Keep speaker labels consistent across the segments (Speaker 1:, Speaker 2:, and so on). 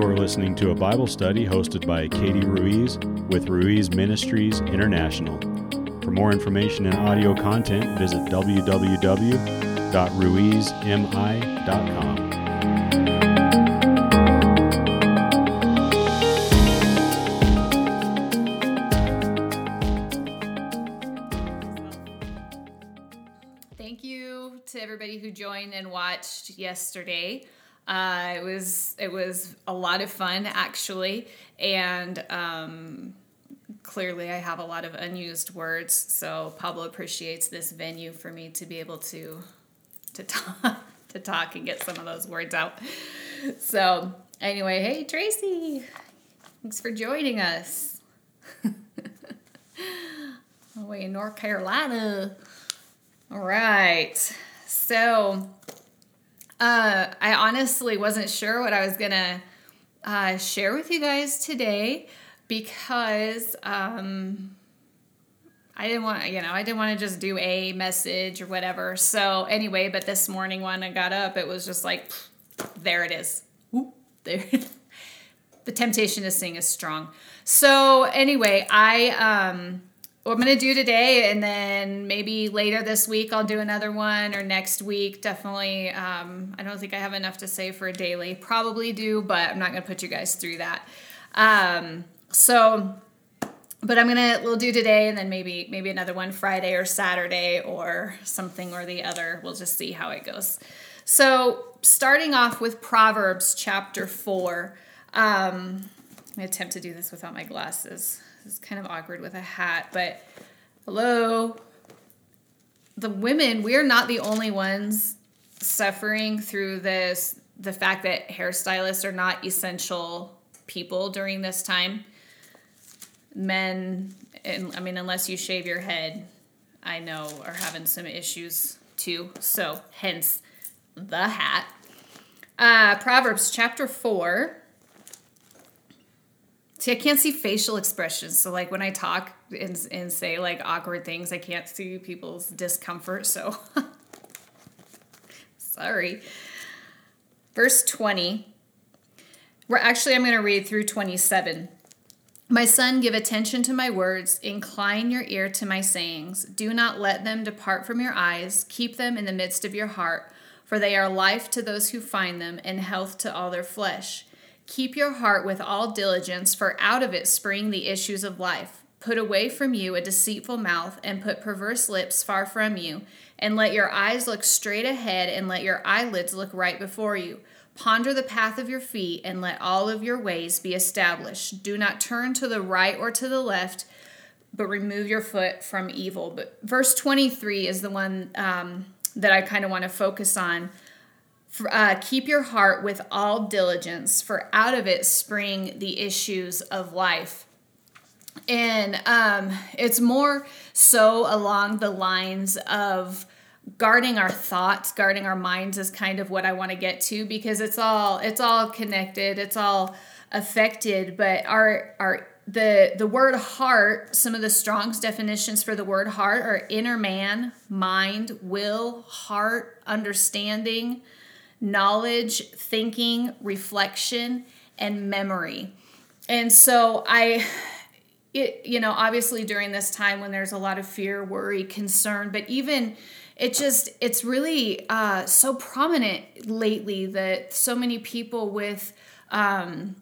Speaker 1: You're listening to a Bible study hosted by Katie Ruiz with Ruiz Ministries International. For more information and audio content, visit www.ruizmi.com.
Speaker 2: Thank you to everybody who joined and watched yesterday. Uh, it was it was a lot of fun actually, and um, clearly I have a lot of unused words. So Pablo appreciates this venue for me to be able to to talk to talk and get some of those words out. So anyway, hey Tracy, thanks for joining us. The in North Carolina. All right. So, uh, I honestly wasn't sure what I was going to uh, share with you guys today because um, I didn't want, you know, I didn't want to just do a message or whatever. So, anyway, but this morning when I got up, it was just like, there it is. Whoop, there. the temptation to sing is strong. So, anyway, I, um, what I'm going to do today, and then maybe later this week I'll do another one, or next week. Definitely, um, I don't think I have enough to say for a daily. Probably do, but I'm not going to put you guys through that. Um, so, but I'm gonna we'll do today, and then maybe maybe another one Friday or Saturday or something or the other. We'll just see how it goes. So, starting off with Proverbs chapter four. Um, I'm gonna attempt to do this without my glasses. It's kind of awkward with a hat, but hello. The women, we're not the only ones suffering through this the fact that hairstylists are not essential people during this time. Men, and I mean, unless you shave your head, I know are having some issues too. So, hence the hat. Uh, Proverbs chapter 4 See, I can't see facial expressions. So, like when I talk and, and say like awkward things, I can't see people's discomfort. So, sorry. Verse 20. We're actually, I'm going to read through 27. My son, give attention to my words, incline your ear to my sayings. Do not let them depart from your eyes, keep them in the midst of your heart, for they are life to those who find them and health to all their flesh. Keep your heart with all diligence, for out of it spring the issues of life. Put away from you a deceitful mouth, and put perverse lips far from you. And let your eyes look straight ahead, and let your eyelids look right before you. Ponder the path of your feet, and let all of your ways be established. Do not turn to the right or to the left, but remove your foot from evil. But verse 23 is the one um, that I kind of want to focus on. Uh, keep your heart with all diligence, for out of it spring the issues of life. And um, it's more so along the lines of guarding our thoughts, guarding our minds is kind of what I want to get to because it's all it's all connected, it's all affected. But our our the the word heart, some of the Strong's definitions for the word heart are inner man, mind, will, heart, understanding knowledge, thinking, reflection, and memory. And so I it you know, obviously during this time when there's a lot of fear, worry, concern, but even it just it's really uh, so prominent lately that so many people with um,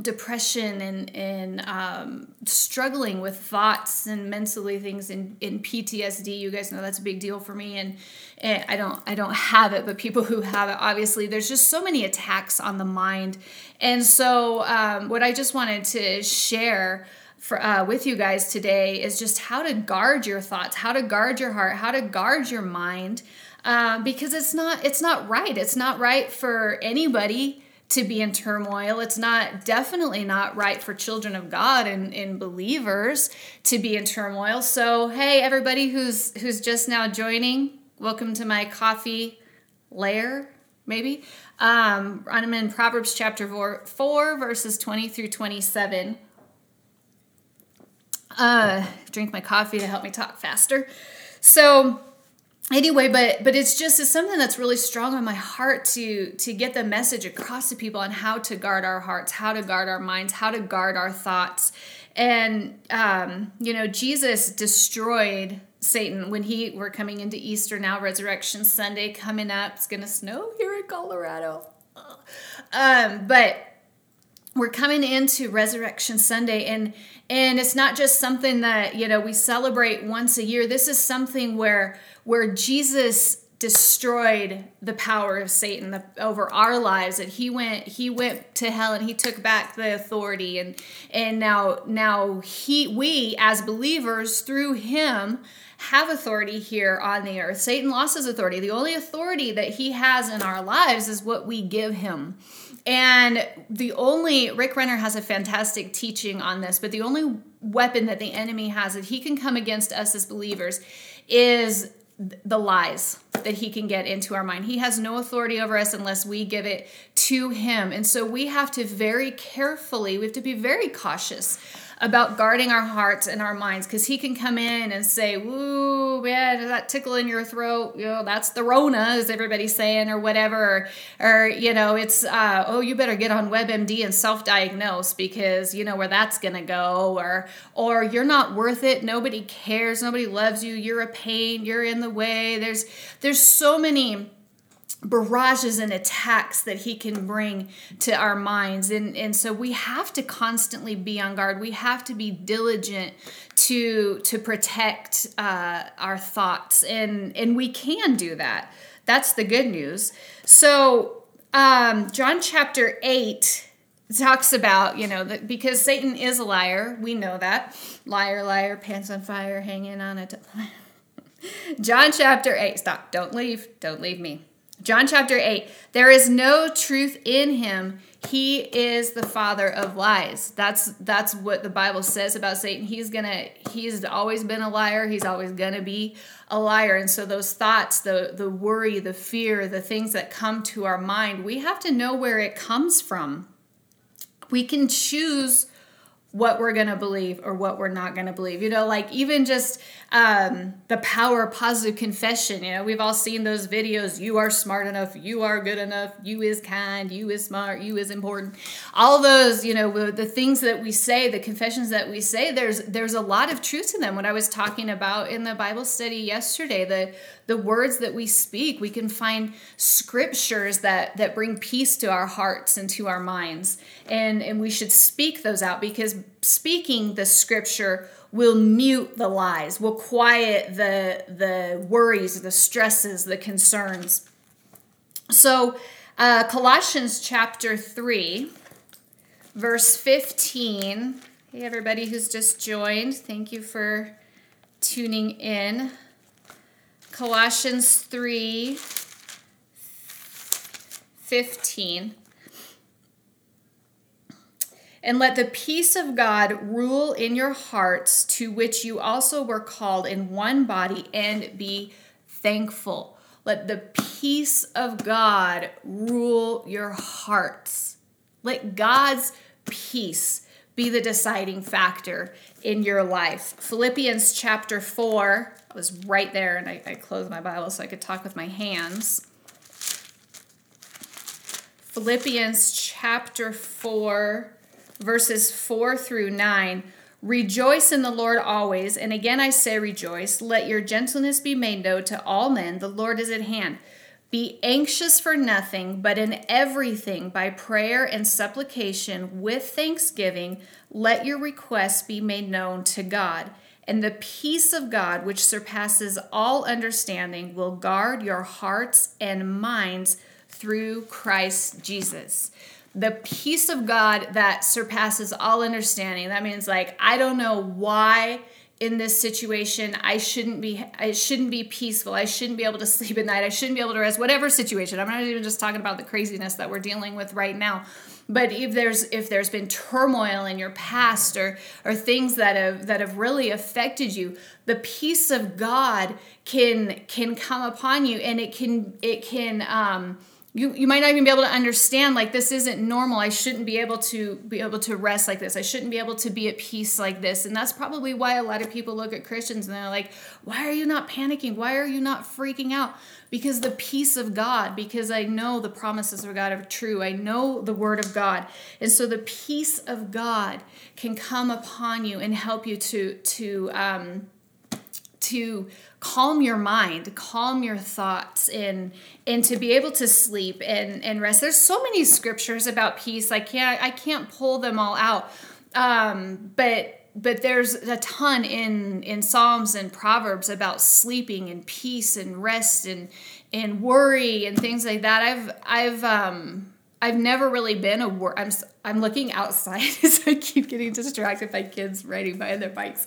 Speaker 2: depression and, and um, struggling with thoughts and mentally things in, in PTSD. You guys know that's a big deal for me, and, and I don't I don't have it, but people who have it, obviously, there's just so many attacks on the mind, and so um, what I just wanted to share. For, uh, with you guys today is just how to guard your thoughts, how to guard your heart, how to guard your mind, um, because it's not it's not right. It's not right for anybody to be in turmoil. It's not definitely not right for children of God and, and believers to be in turmoil. So hey, everybody who's who's just now joining, welcome to my coffee lair, maybe. Um, I'm in Proverbs chapter four, 4 verses 20 through 27 uh, drink my coffee to help me talk faster. So, anyway but but it's just it's something that's really strong on my heart to to get the message across to people on how to guard our hearts how to guard our minds how to guard our thoughts. And um, you know jesus destroyed satan when he we're coming into easter now resurrection sunday coming up. It's gonna snow here in colorado. Um, but we're coming into resurrection sunday and and it's not just something that you know we celebrate once a year. This is something where where jesus destroyed the power of satan the, over our lives and he went he went to hell and he took back the authority. And and now now he we as believers through him have authority here on the earth. Satan lost his authority. The only authority that he has in our lives is what we give him and the only, Rick Renner has a fantastic teaching on this, but the only weapon that the enemy has that he can come against us as believers is the lies that he can get into our mind. He has no authority over us unless we give it to him. And so we have to very carefully, we have to be very cautious about guarding our hearts and our minds because he can come in and say, Woo, man, does that tickle in your throat? You know, that's the Rona, as everybody's saying, or whatever. Or, or you know, it's, uh, oh, you better get on WebMD and self diagnose because you know where that's going to go. Or, or you're not worth it. Nobody cares. Nobody loves you. You're a pain. You're in the way. There's, there's so many barrages and attacks that he can bring to our minds. And and so we have to constantly be on guard. We have to be diligent to to protect uh, our thoughts. And and we can do that. That's the good news. So um, john chapter 8 talks about you know that because satan is a liar we know that. Liar liar pants on fire hanging on a t- john chapter 8 stop don't leave don't leave me John chapter 8, there is no truth in him. He is the father of lies. That's that's what the Bible says about Satan. He's going to he's always been a liar. He's always going to be a liar. And so those thoughts, the the worry, the fear, the things that come to our mind, we have to know where it comes from. We can choose what we're going to believe or what we're not going to believe. You know, like even just um, the power of positive confession. You know, we've all seen those videos. You are smart enough. You are good enough. You is kind. You is smart. You is important. All those, you know, the things that we say, the confessions that we say. There's there's a lot of truth to them. What I was talking about in the Bible study yesterday, the the words that we speak, we can find scriptures that that bring peace to our hearts and to our minds, and and we should speak those out because speaking the scripture will mute the lies, will quiet the the worries, the stresses, the concerns. So, uh, Colossians chapter three, verse fifteen. Hey, everybody who's just joined, thank you for tuning in. Colossians 3 15. And let the peace of God rule in your hearts, to which you also were called in one body, and be thankful. Let the peace of God rule your hearts. Let God's peace be the deciding factor in your life. Philippians chapter 4, I was right there and I, I closed my Bible so I could talk with my hands. Philippians chapter 4, verses 4 through 9. Rejoice in the Lord always. And again I say rejoice. Let your gentleness be made known to all men. The Lord is at hand. Be anxious for nothing, but in everything, by prayer and supplication, with thanksgiving, let your requests be made known to God. And the peace of God, which surpasses all understanding, will guard your hearts and minds through Christ Jesus. The peace of God that surpasses all understanding. That means, like, I don't know why in this situation i shouldn't be i shouldn't be peaceful. I shouldn't be able to sleep at night. I shouldn't be able to rest whatever situation. I'm not even just talking about the craziness that we're dealing with right now. But if there's if there's been turmoil in your past or or things that have that have really affected you the peace of god can can come upon you and it can it can um you you might not even be able to understand like this isn't normal. I shouldn't be able to be able to rest like this. I shouldn't be able to be at peace like this. And that's probably why a lot of people look at christians and they're like why are you not panicking? Why are you not freaking out? Because the peace of god because i know the promises of god are true. I know the word of god. And so the peace of god can come upon you and help you to to um to calm your mind calm your thoughts and and to be able to sleep and and rest. There's so many scriptures about peace. I can't i can't pull them all out. Um but but there's a ton in in psalms and proverbs about sleeping and peace and rest and and worry and things like that. I've i've um I've never really been a wor- I'm I'm looking outside so I keep getting distracted by kids riding by on their bikes.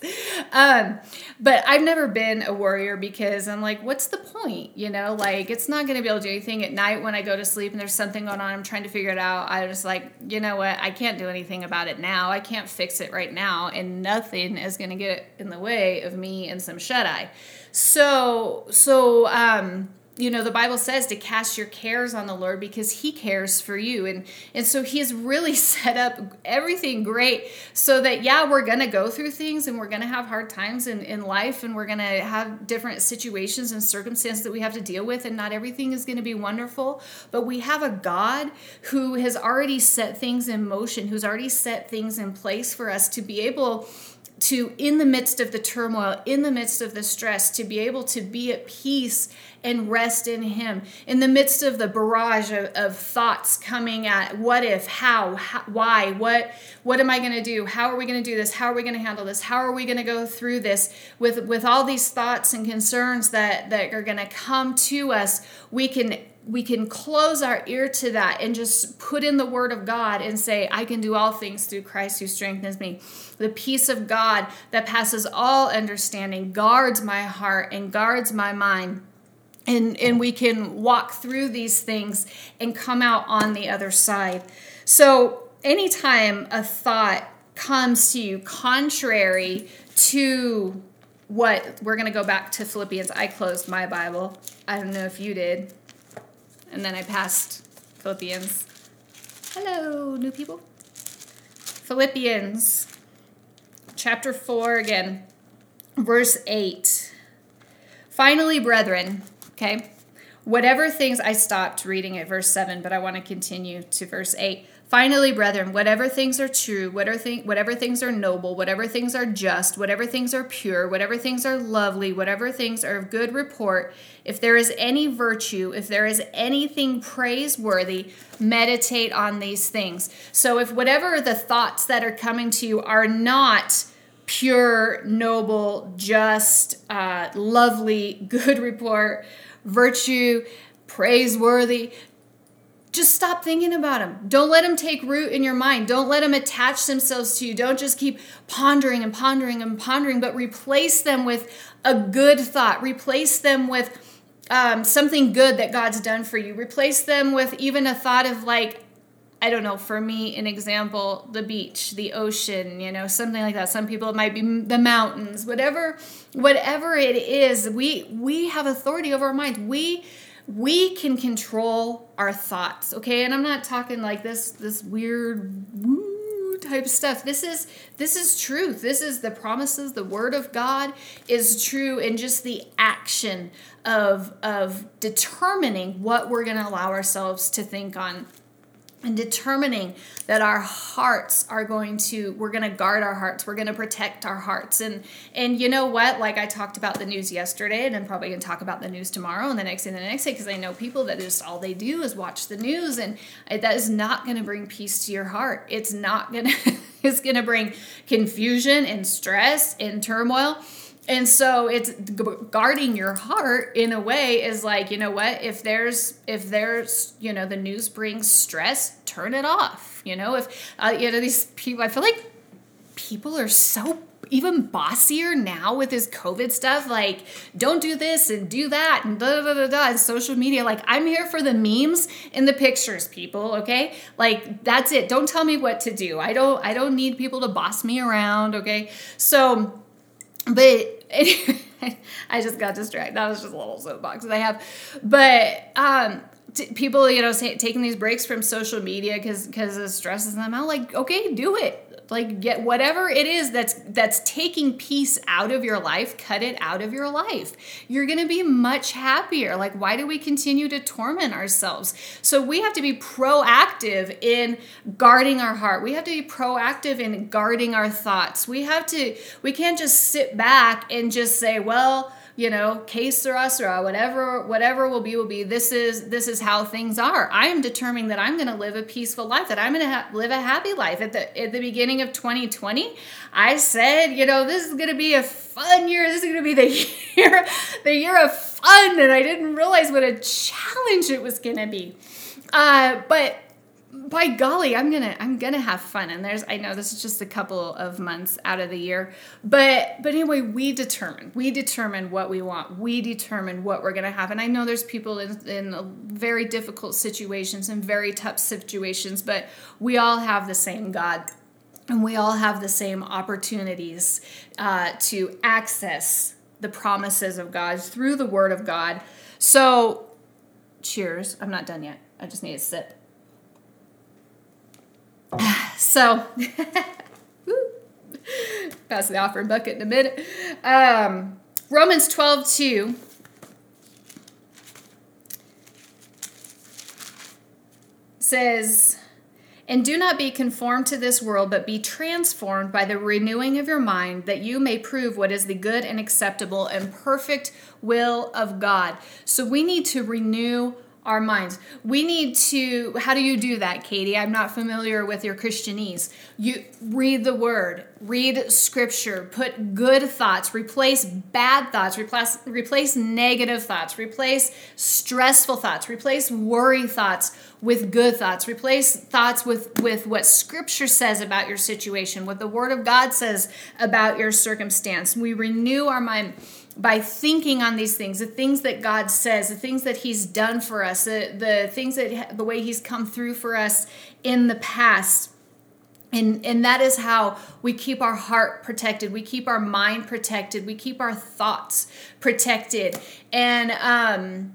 Speaker 2: Um, but I've never been a worrier because I'm like, what's the point? You know, like it's not going to be able to do anything at night when I go to sleep and there's something going on. I'm trying to figure it out. I was like, you know what? I can't do anything about it now. I can't fix it right now, and nothing is going to get in the way of me and some shut eye. So so um you know the bible says to cast your cares on the lord because he cares for you. And and so he's really set up everything great so that yeah we're gonna go through things and we're gonna have hard times in, in life and we're gonna have different situations and circumstances that we have to deal with and not everything is gonna be wonderful. But we have a god who has already set things in motion who's already set things in place for us to be able to in the midst of the turmoil in the midst of the stress to be able to be at peace and rest in him. In the midst of the barrage of, of thoughts coming at what if how, how why what what am i going to do? How are we going to do this? How are we going to handle this? How are we going to go through this? With with all these thoughts and concerns that that are going to come to us we can we can close our ear to that and just put in the word of God and say, I can do all things through Christ who strengthens me. The peace of God that passes all understanding guards my heart and guards my mind. And, and we can walk through these things and come out on the other side. So, anytime a thought comes to you contrary to what we're going to go back to Philippians. I closed my Bible. I don't know if you did and then I passed Philippians. Hello, new people. Philippians chapter 4 again, verse 8. Finally, brethren, okay, whatever things I stopped reading at verse 7, but I want to continue to verse 8. Finally, brethren, whatever things are true, whatever, thing, whatever things are noble, whatever things are just, whatever things are pure, whatever things are lovely, whatever things are of good report, if there is any virtue, if there is anything praiseworthy, meditate on these things. So, if whatever the thoughts that are coming to you are not pure, noble, just, uh, lovely, good report, virtue, praiseworthy, just stop thinking about them. Don't let them take root in your mind. Don't let them attach themselves to you. Don't just keep pondering and pondering and pondering, but replace them with a good thought. Replace them with um, something good that God's done for you. Replace them with even a thought of like, I don't know, for me, an example, the beach, the ocean, you know, something like that. Some people it might be the mountains, whatever, whatever it is, we we have authority over our mind. We we can control our thoughts okay and i'm not talking like this this weird woo type stuff this is this is truth this is the promises the word of god is true and just the action of of determining what we're going to allow ourselves to think on and determining that our hearts are going to we're going to guard our hearts we're going to protect our hearts. And and you know what? Like i talked about the news yesterday and i'm probably going to talk about the news tomorrow and the next day and the next day because i know people that just all they do is watch the news and that is not going to bring peace to your heart. It's not going to it's going to bring confusion and stress and turmoil and so it's guarding your heart in a way is like you know what? If there's if there's you know the news brings stress turn it off. You know if uh, you know these people i feel like people are so even bossier now with this covid stuff like don't do this and do that and da da da da and social media. Like i'm here for the memes and the pictures people okay? Like that's it. Don't tell me what to do. I don't i don't need people to boss me around okay? So but anyway, I just got distracted. That was just a little soapbox that I have. But um, t- people, you know, taking these breaks from social media because because it stresses them out. Like, okay, do it like get whatever it is that's that's taking peace out of your life cut it out of your life. You're going to be much happier. Like why do we continue to torment ourselves? So we have to be proactive in guarding our heart. We have to be proactive in guarding our thoughts. We have to we can't just sit back and just say well you know, que sera sera, whatever whatever will be will be. This is this is how things are. I am determining that I'm going to live a peaceful life, that I'm going to ha- live a happy life. At the at the beginning of 2020, I said, you know, this is going to be a fun year. This is going to be the year the year of fun, and I didn't realize what a challenge it was going to be. Uh, but by golly i'm gonna i'm gonna have fun. And there's i know this is just a couple of months out of the year but but anyway we determine we determine what we want. We determine what we're gonna have. And i know there's people in, in very difficult situations and very tough situations but we all have the same god. And we all have the same opportunities uh, to access the promises of god through the word of god. So cheers. I'm not done yet. I just need a sip so, pass the offering bucket in a minute. Um, Romans 12 2. says, And do not be conformed to this world, but be transformed by the renewing of your mind, that you may prove what is the good and acceptable and perfect will of God. So we need to renew our minds. We need to, how do you do that, Katie? I'm not familiar with your Christianese. You read the word, read scripture, put good thoughts, replace bad thoughts, replace, replace negative thoughts, replace stressful thoughts, replace worry thoughts with good thoughts, replace thoughts with, with what scripture says about your situation, what the word of God says about your circumstance. We renew our mind by thinking on these things, the things that God says, the things that He's done for us, the, the things that the way He's come through for us in the past. And, and that is how we keep our heart protected. We keep our mind protected. We keep our thoughts protected. And um,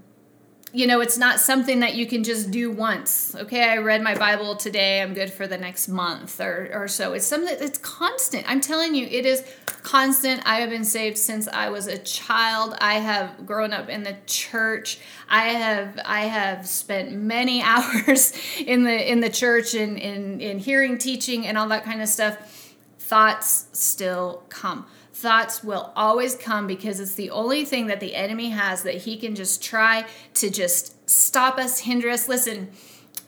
Speaker 2: you know, it's not something that you can just do once. Okay, I read my Bible today, I'm good for the next month or, or so. It's something that's constant. I'm telling you, it is constant. I have been saved since I was a child. I have grown up in the church. I have I have spent many hours in the in the church and in, in hearing teaching and all that kind of stuff. Thoughts still come thoughts will always come because it's the only thing that the enemy has that he can just try to just stop us, hinder us. Listen,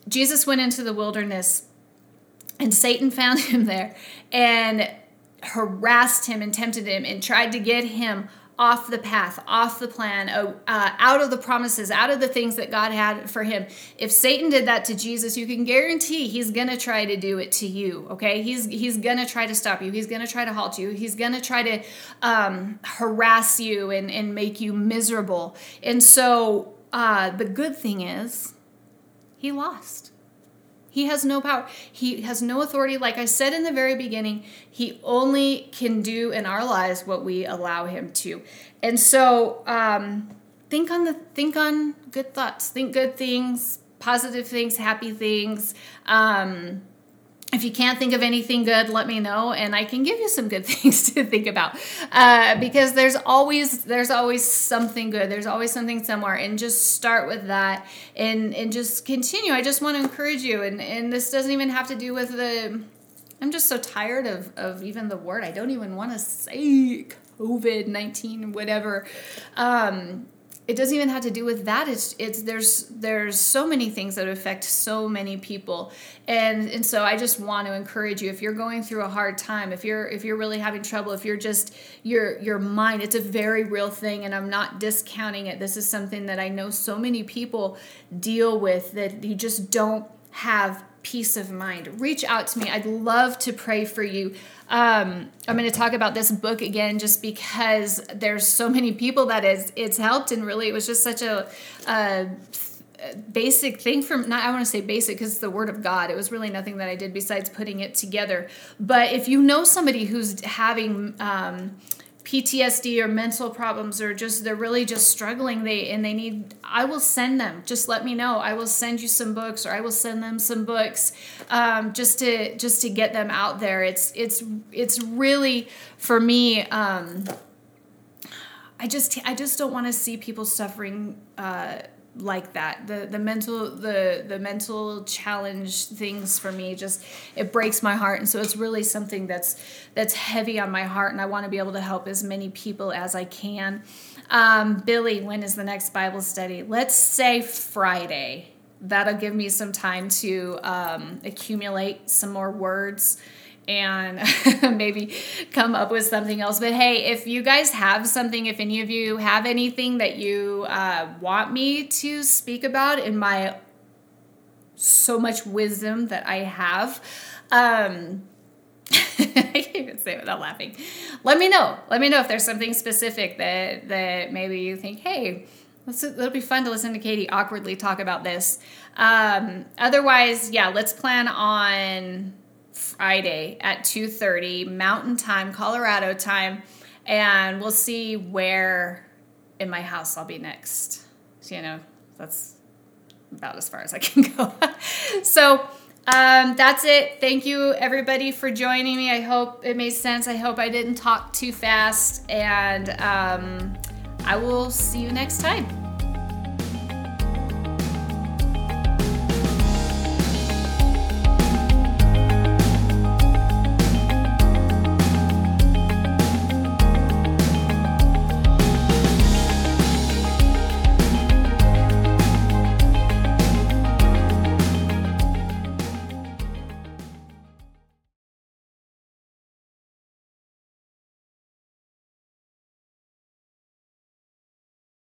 Speaker 2: Jesus went into the wilderness and Satan found him there and harassed him and tempted him and tried to get him off the path, off the plan, uh, out of the promises, out of the things that God had for him. If Satan did that to Jesus, you can guarantee he's going to try to do it to you, okay? He's he's going to try to stop you. He's going to try to halt you. He's going to try to um, harass you and, and make you miserable. And so uh, the good thing is he lost. He has no power. He has no authority. Like I said in the very beginning, he only can do in our lives what we allow him to. And so um, think on the think on good thoughts. Think good things, positive things, happy things. Um, if you can't think of anything good, let me know, and I can give you some good things to think about. Uh, because there's always there's always something good. There's always something somewhere, and just start with that, and and just continue. I just want to encourage you, and and this doesn't even have to do with the. I'm just so tired of of even the word. I don't even want to say COVID nineteen whatever. Um, it doesn't even have to do with that. It's it's there's there's so many things that affect so many people. And and so i just want to encourage you if you're going through a hard time if you're if you're really having trouble if you're just your your mind it's a very real thing and i'm not discounting it. This is something that i know so many people deal with that you just don't have peace of mind reach out to me i'd love to pray for you um, I'm going to talk about this book again just because there's so many people that is it's helped and really it was just such a, a basic thing from not I want to say basic because it's the word of God. It was really nothing that I did besides putting it together. But if you know somebody who's having um, PTSD or mental problems or just they're really just struggling. They and they need I will send them. Just let me know. I will send you some books or I will send them some books um, just to just to get them out there. It's it's it's really for me um, I just I just don't want to see people suffering uh, like that. The the mental the the mental challenge things for me just it breaks my heart. And so it's really something that's that's heavy on my heart and i want to be able to help as many people as i can. Um, billy when is the next bible study? Let's say friday. That'll give me some time to um, accumulate some more words and maybe come up with something else. But hey, if you guys have something, if any of you have anything that you uh, want me to speak about in my so much wisdom that I have, um, I can't even say it without laughing. Let me know. Let me know if there's something specific that that maybe you think, hey, let's, it'll be fun to listen to Katie awkwardly talk about this. Um, otherwise, yeah, let's plan on Friday at 2:30 Mountain Time, Colorado time, and we'll see where in my house I'll be next. So, you know, that's about as far as I can go. so, um, that's it. Thank you, everybody, for joining me. I hope it made sense. I hope I didn't talk too fast, and um, I will see you next time.